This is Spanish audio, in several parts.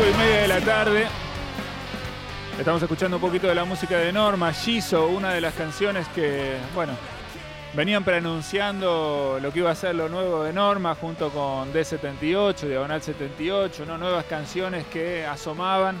5 y media de la tarde. Estamos escuchando un poquito de la música de Norma, Giso, una de las canciones que, bueno, venían preanunciando lo que iba a ser lo nuevo de Norma junto con D78, Diagonal 78, ¿no? nuevas canciones que asomaban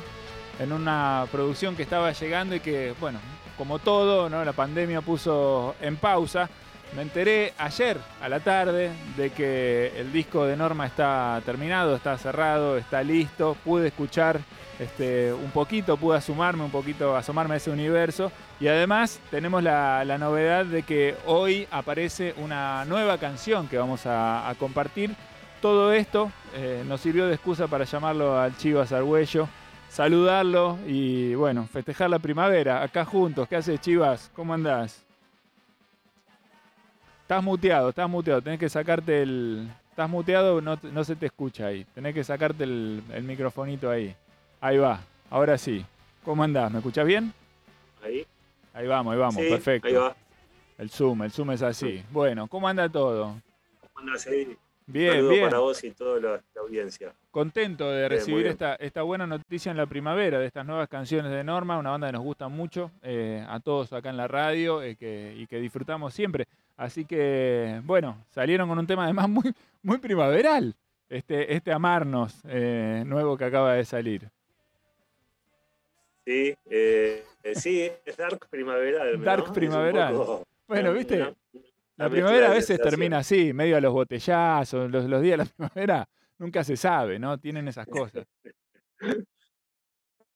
en una producción que estaba llegando y que, bueno, como todo, ¿no? la pandemia puso en pausa. Me enteré ayer a la tarde de que el disco de Norma está terminado, está cerrado, está listo. Pude escuchar este, un poquito, pude asomarme un poquito, asomarme a ese universo. Y además tenemos la, novedad de que hoy aparece una nueva canción que vamos a, compartir. Todo esto eh, nos sirvió de excusa para llamarlo al Chivas Argüello, saludarlo y bueno, festejar la primavera acá juntos. ¿Qué haces Chivas? ¿Cómo andás? Estás muteado, estás muteado. Tenés que sacarte el. Estás muteado, no, no se te escucha ahí. Tenés que sacarte el, el microfonito ahí. Ahí va, ahora sí. ¿Cómo andás? ¿Me escuchás bien? Ahí. Ahí vamos, ahí vamos, perfecto. Ahí va. El Zoom, el Zoom es así. Bueno, ¿cómo anda todo? ¿Cómo andás ahí? Bien, bien. para vos y toda la, audiencia. Contento de recibir esta, esta buena noticia en la primavera de estas nuevas canciones de Norma, una banda que nos gusta mucho eh, a todos acá en la radio eh, que, y que disfrutamos siempre. Así que, bueno, salieron con un tema además muy, muy primaveral, este, este Amarnos eh, nuevo que acaba de salir. Sí, sí, es Dark Primaveral. Dark Primaveral. bueno, viste, la primavera a veces termina así, medio a los botellazos, los, días de la primavera nunca se sabe, ¿no? Tienen esas cosas.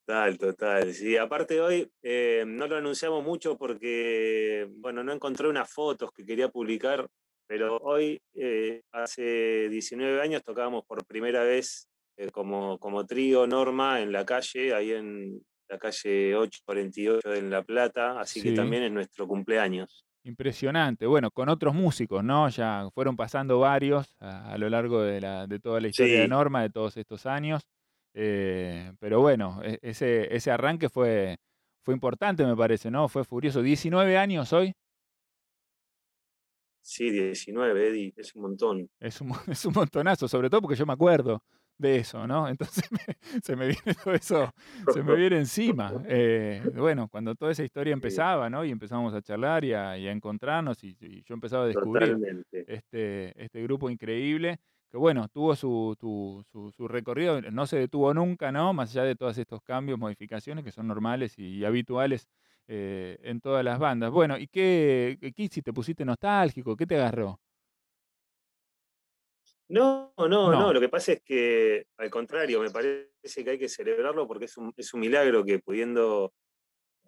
Total, total. Sí, aparte hoy eh, no lo anunciamos mucho porque, bueno, no encontré unas fotos que quería publicar, pero hoy, eh, hace 19 años, tocábamos por primera vez eh, como, como trío Norma en la calle, ahí en la calle 848 en La Plata, así que también es nuestro cumpleaños. Impresionante. Bueno, con otros músicos, ¿no? Ya fueron pasando varios a, lo largo de, la, de, toda la historia de Norma, de todos estos años. Eh, pero bueno, e, ese, ese arranque fue, fue importante, me parece, ¿no? Fue furioso. ¿19 años hoy? Sí, 19, Eddie, es un montón. Es un, es un montonazo, sobre todo porque yo me acuerdo de eso, ¿no? Entonces se me viene todo eso, se me viene encima. Eh, bueno, cuando toda esa historia empezaba, ¿no? Y empezamos a charlar y a, encontrarnos y, yo empezaba a descubrir este, este grupo increíble que bueno, tuvo su, su, recorrido, no se detuvo nunca, ¿no? Más allá de todos estos cambios, modificaciones que son normales y, habituales eh, en todas las bandas. Bueno, ¿y qué, qué, si te pusiste nostálgico? ¿Qué te agarró? No, no, no, Lo que pasa es que, al contrario, me parece que hay que celebrarlo porque es un, es un milagro que pudiendo,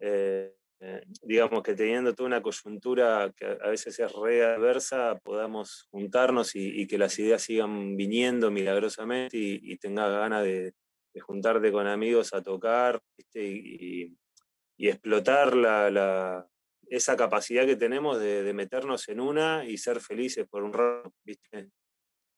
eh, eh, digamos que teniendo toda una coyuntura que a veces es re adversa, podamos juntarnos y, que las ideas sigan viniendo milagrosamente y, tengas ganas de, juntarte con amigos a tocar y, explotar la, esa capacidad que tenemos de, de, meternos en una y ser felices por un rato, ¿viste?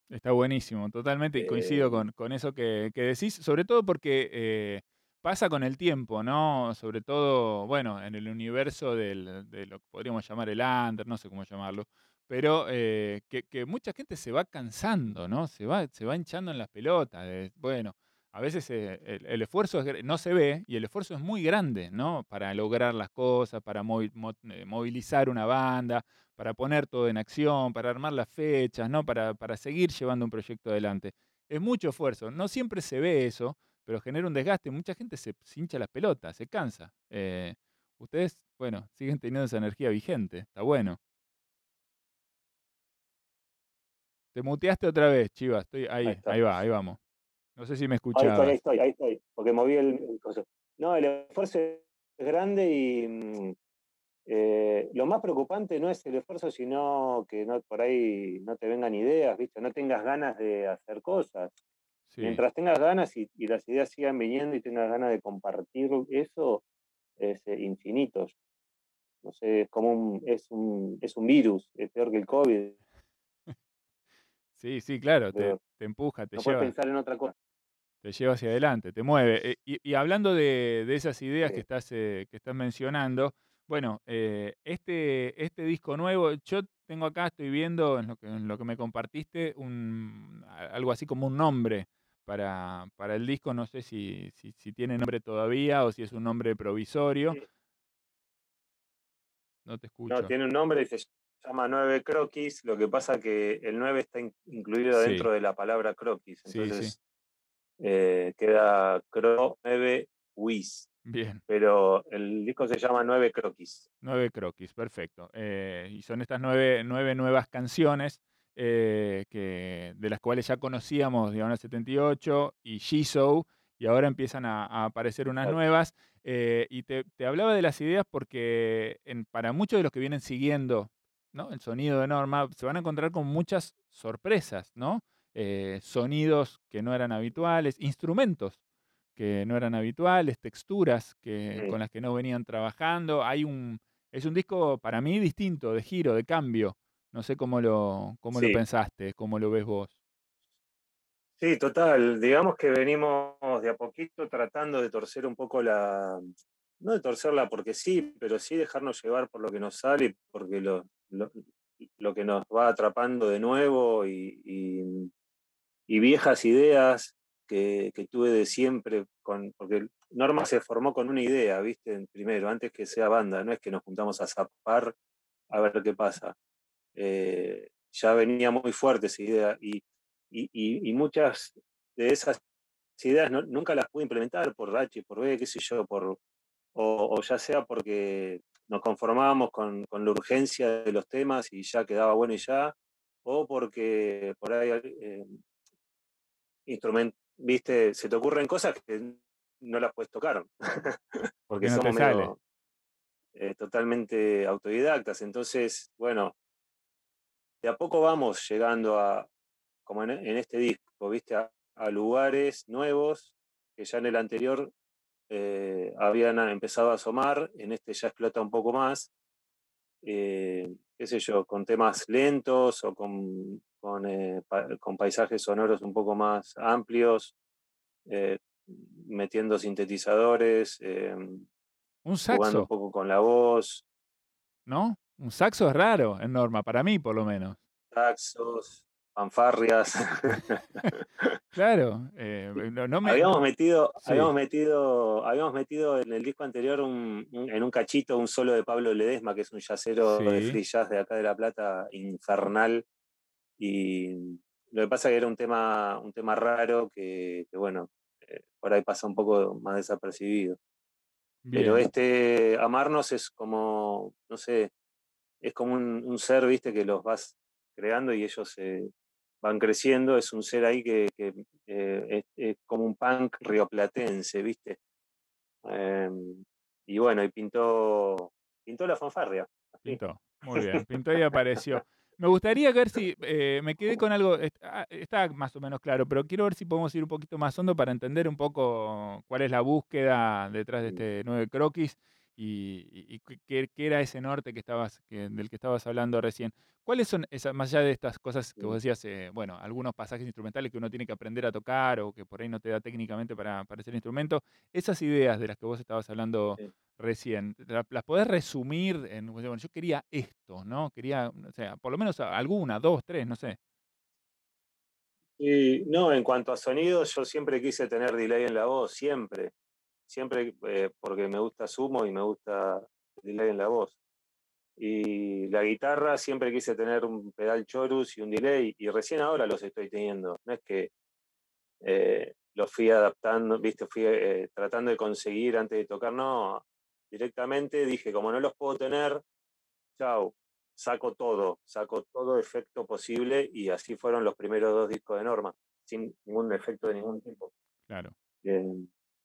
Está buenísimo, totalmente coincido eh. con, eso que, decís, sobre todo porque eh, pasa con el tiempo, ¿no? Sobre todo, bueno, en el universo de lo que podríamos llamar el under, no sé cómo llamarlo, pero eh, que, mucha gente se va cansando, ¿no? Se va, se va hinchando en las pelotas. bueno, a veces el, esfuerzo no se ve y el esfuerzo es muy grande, ¿no? Para lograr las cosas, para movilizar una banda, para poner todo en acción, para armar las fechas, ¿no? Para, para seguir llevando un proyecto adelante. Es mucho esfuerzo. No siempre se ve eso, pero genera un desgaste. Mucha gente se, hincha las pelotas, se cansa. Eh, ustedes, bueno, siguen teniendo esa energía vigente. Está bueno. Te muteaste otra vez, Chivas. Estoy ahí, ahí, va, ahí vamos. No sé si me escuchaba. Ahí estoy, ahí estoy, porque moví el, No, el esfuerzo es grande y mm, eh, lo más preocupante no es el esfuerzo, sino que no, por ahí no te vengan ideas, ¿viste? no tengas ganas de hacer cosas. Mientras tengas ganas y, las ideas sigan viniendo y tengas ganas de compartir eso, es eh, infinito. No sé, es como un, es un, es un virus, es peor que el COVID. Sí, sí, claro, te, empuja, te no lleva. pensar en otra cosa. Te lleva hacia adelante, te mueve. Eh, y, hablando de, esas ideas que, estás, que estás mencionando, bueno, eh, este, este disco nuevo, yo tengo acá, estoy viendo en lo que, en lo que me compartiste, un, algo así como un nombre para, para el disco. No sé si, si, tiene nombre todavía o si es un nombre provisorio. No te escucho. No, tiene un nombre y se llama Nueve Croquis. Lo que pasa que el 9 está incluido dentro de la palabra croquis. Entonces eh, queda Cro 9 Wis. Bien. Pero el disco se llama Nueve Croquis. Nueve Croquis, perfecto. Eh, y son estas nueve, nueve nuevas canciones eh, que, de las cuales ya conocíamos Diagonal 78 y Shiso, y ahora empiezan a, aparecer unas nuevas. Eh, y te, hablaba de las ideas porque para muchos de los que vienen siguiendo ¿no? el sonido de Norma, se van a encontrar con muchas sorpresas, ¿no? sonidos que no eran habituales, instrumentos que no eran habituales, texturas que, con las que no venían trabajando. Hay un, es un disco para mí distinto, de giro, de cambio. No sé cómo lo, cómo lo pensaste, cómo lo ves vos. Sí, total. Digamos que venimos de a poquito tratando de torcer un poco la, no de torcerla porque sí, pero sí dejarnos llevar por lo que nos sale, porque lo, lo, que nos va atrapando de nuevo y, y viejas ideas que, tuve de siempre, con, porque Norma se formó con una idea, ¿viste? Primero, antes que sea banda, no es que nos juntamos a zapar a ver qué pasa. Eh, ya venía muy fuerte esa idea y, y, muchas de esas ideas nunca las pude implementar por H, por B, qué sé yo, por, o, ya sea porque nos conformábamos con, con, la urgencia de los temas y ya quedaba bueno y ya, o porque por ahí eh, instrumento, viste, se te ocurren cosas que no las puedes tocar. Porque somos medio, eh, totalmente autodidactas. Entonces, bueno, de a poco vamos llegando a, como en, este disco, viste, a, lugares nuevos que ya en el anterior eh, habían empezado a asomar, en este ya explota un poco más. Eh, qué sé yo, con temas lentos o con con, eh, con paisajes sonoros un poco más amplios, metiendo sintetizadores, un saxo. jugando un poco con la voz. ¿No? Un saxo es raro, en norma, para mí por lo menos. Saxos, fanfarrias. claro, no, me, habíamos metido, habíamos metido, habíamos metido en el disco anterior en un cachito un solo de Pablo Ledesma, que es un yacero de free jazz de acá de La Plata, infernal, y lo que pasa es que era un tema, un tema raro que, bueno, eh, por ahí pasa un poco más desapercibido. Pero este amarnos es como, no sé, es como un, ser, viste, que los vas creando y ellos van creciendo. Es un ser ahí que, eh, es, como un punk rioplatense, viste. Em, y bueno, y pintó, pintó la fanfarria. Pintó, muy bien, pintó y apareció. Me gustaría ver si eh, me quedé con algo, ah, está, más o menos claro, pero quiero ver si podemos ir un poquito más hondo para entender un poco cuál es la búsqueda detrás de este nueve croquis y, qué, era ese norte que estabas, del que estabas hablando recién. ¿Cuáles son, esas, más allá de estas cosas que vos decías, eh, bueno, algunos pasajes instrumentales que uno tiene que aprender a tocar o que por ahí no te da técnicamente para, para hacer instrumento, esas ideas de las que vos estabas hablando recién, ¿las podés resumir en, bueno, yo quería esto, ¿no? Quería, o sea, por lo menos alguna, dos, tres, no sé. Y no, en cuanto a sonidos, yo siempre quise tener delay en la voz, siempre. Siempre eh, porque me gusta Sumo y me gusta delay en la voz. Y la guitarra siempre quise tener un pedal chorus y un delay, y recién ahora los estoy teniendo. No es que eh, los fui adaptando, viste, fui eh, tratando de conseguir antes de tocar, no, directamente dije, como no los puedo tener, chao, saco todo, saco todo efecto posible y así fueron los primeros dos discos de Norma, sin ningún efecto de ningún tipo. Claro.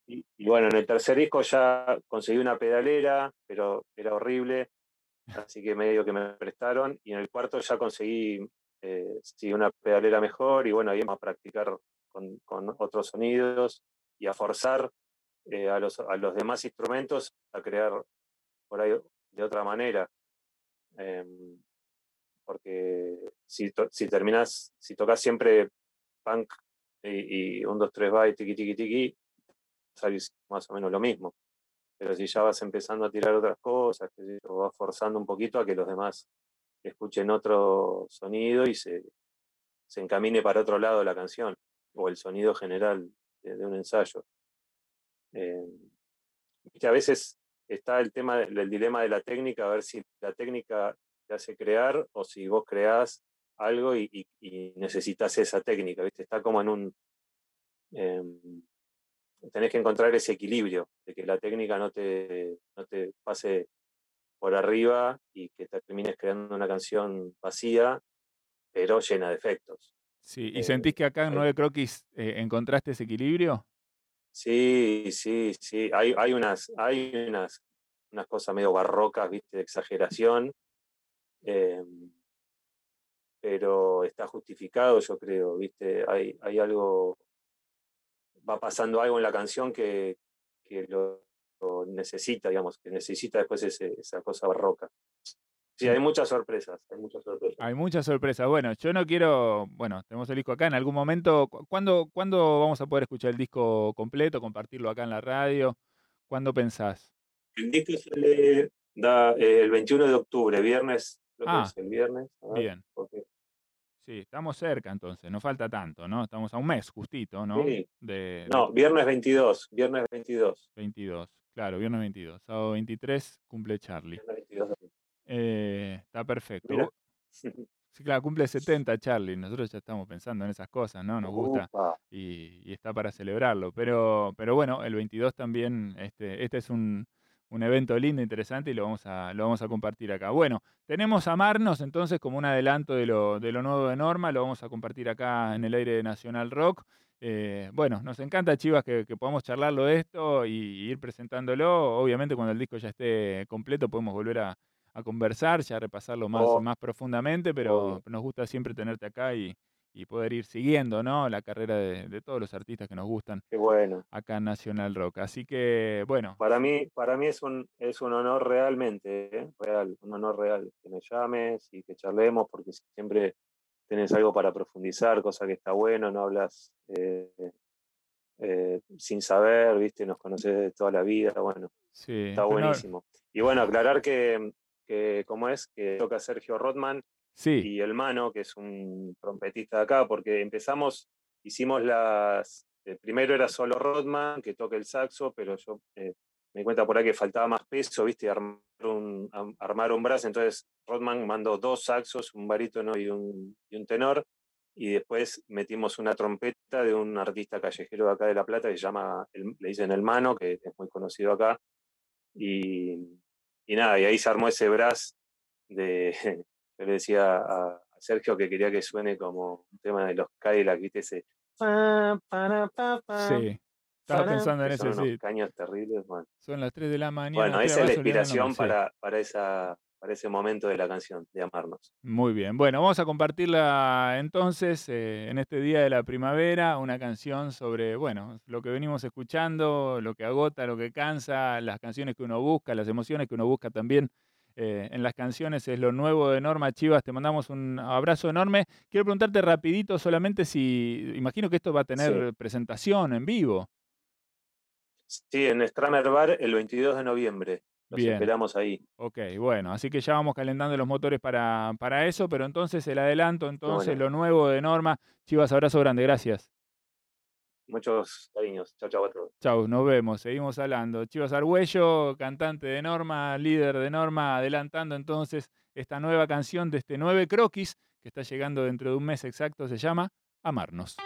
Y, bueno, en el tercer disco ya conseguí una pedalera, pero era horrible, así que medio que me prestaron, y en el cuarto ya conseguí eh, una pedalera mejor y bueno, ahí vamos a practicar con, otros sonidos y a forzar eh, a, los, a los demás instrumentos a crear por ahí de otra manera. Em, porque si, si terminas, si tocas siempre punk y, un, dos, tres va y tiki, tiki, sabes más o menos lo mismo. Pero si ya vas empezando a tirar otras cosas, que vas forzando un poquito a que los demás escuchen otro sonido y se, se encamine para otro lado la canción. o el sonido general de, un ensayo. Eh, a veces está el tema del dilema de la técnica, a ver si la técnica te hace crear o si vos creás algo y, necesitas esa técnica, ¿viste? Está como en un... Em, tenés que encontrar ese equilibrio, de que la técnica no te, no te pase por arriba y que te termines creando una canción vacía, pero llena de efectos. Sí, ¿y sentís que acá en Nueve Croquis eh, encontraste ese equilibrio? Sí, sí, sí. Hay, hay, unas, hay unas, unas cosas medio barrocas, viste, de exageración. Em, pero está justificado, yo creo, viste. Hay, hay algo. Va pasando algo en la canción que, que lo, necesita, digamos, que necesita después esa cosa barroca. Sí, hay muchas sorpresas, hay muchas sorpresas. Hay muchas sorpresas. Bueno, yo no quiero, bueno, tenemos el disco acá en algún momento. ¿Cuándo, ¿Cuándo vamos a poder escuchar el disco completo, compartirlo acá en la radio? ¿Cuándo pensás? El disco sale da, eh, el 21 de octubre, viernes. ah, el viernes. bien. Sí, estamos cerca entonces, no falta tanto, ¿no? Estamos a un mes justito, ¿no? Sí. no, viernes 22, viernes 22. 22, claro, viernes 22. Sábado 23 cumple Charlie. Viernes 22. Eh, está perfecto. Sí, claro, cumple 70 Charlie. Nosotros ya estamos pensando en esas cosas, ¿no? Nos gusta y, está para celebrarlo. Pero, pero bueno, el 22 también, este, este es un, evento lindo, interesante y lo vamos, a, lo vamos a compartir acá. Bueno, tenemos a Marnos entonces como un adelanto de lo, de lo nuevo de Norma, lo vamos a compartir acá en el aire de Nacional Rock. Eh, bueno, nos encanta, Chivas, que, podamos charlarlo de esto y, ir presentándolo. Obviamente, cuando el disco ya esté completo, podemos volver a, a conversar, ya repasarlo más, oh. más profundamente, pero nos gusta siempre tenerte acá y, poder ir siguiendo ¿no? la carrera de, todos los artistas que nos gustan Qué bueno. acá en Nacional Rock. Así que, bueno. Para mí, para mí es, un, es un honor realmente, ¿eh? real, un honor real que me llames y que charlemos, porque siempre tenés algo para profundizar, cosa que está bueno, no hablas eh, eh, sin saber, viste, nos conoces de toda la vida, bueno, sí, está buenísimo. Y bueno, aclarar que que como es, que toca Sergio Rodman y el Mano, que es un trompetista de acá, porque empezamos, hicimos las, eh, primero era solo Rodman, que toca el saxo, pero yo eh, me di cuenta por ahí que faltaba más peso, viste, armar un, armar un brazo, entonces Rodman mandó dos saxos, un barítono y un, y un tenor, y después metimos una trompeta de un artista callejero de acá de La Plata que se llama, le dicen El Mano, que es muy conocido acá, y, y nada, y ahí se armó ese brass de, yo le decía a, Sergio que quería que suene como un tema de los Cadillac, ¿viste? Ese... Sí, estaba pensando en ese, sí. caños terribles, Son las 3 de la mañana. Bueno, esa es la inspiración para, para esa para ese momento de la canción, de amarnos. Muy bien, bueno, vamos a compartirla entonces eh, en este día de la primavera, una canción sobre, bueno, lo que venimos escuchando, lo que agota, lo que cansa, las canciones que uno busca, las emociones que uno busca también. Eh, en las canciones es lo nuevo de Norma Chivas, te mandamos un abrazo enorme. Quiero preguntarte rapidito solamente si, imagino que esto va a tener presentación en vivo. Sí, en Stramer Bar el 22 de noviembre. Los esperamos ahí. Ok, bueno, así que ya vamos calentando los motores para, para eso, pero entonces el adelanto, entonces lo nuevo de Norma. Chivas, abrazo grande, gracias. Muchos cariños. Chao, chao a todos. Chao, nos vemos, seguimos hablando. Chivas Argüello, cantante de Norma, líder de Norma, adelantando entonces esta nueva canción de este nueve croquis que está llegando dentro de un mes exacto, se llama Amarnos.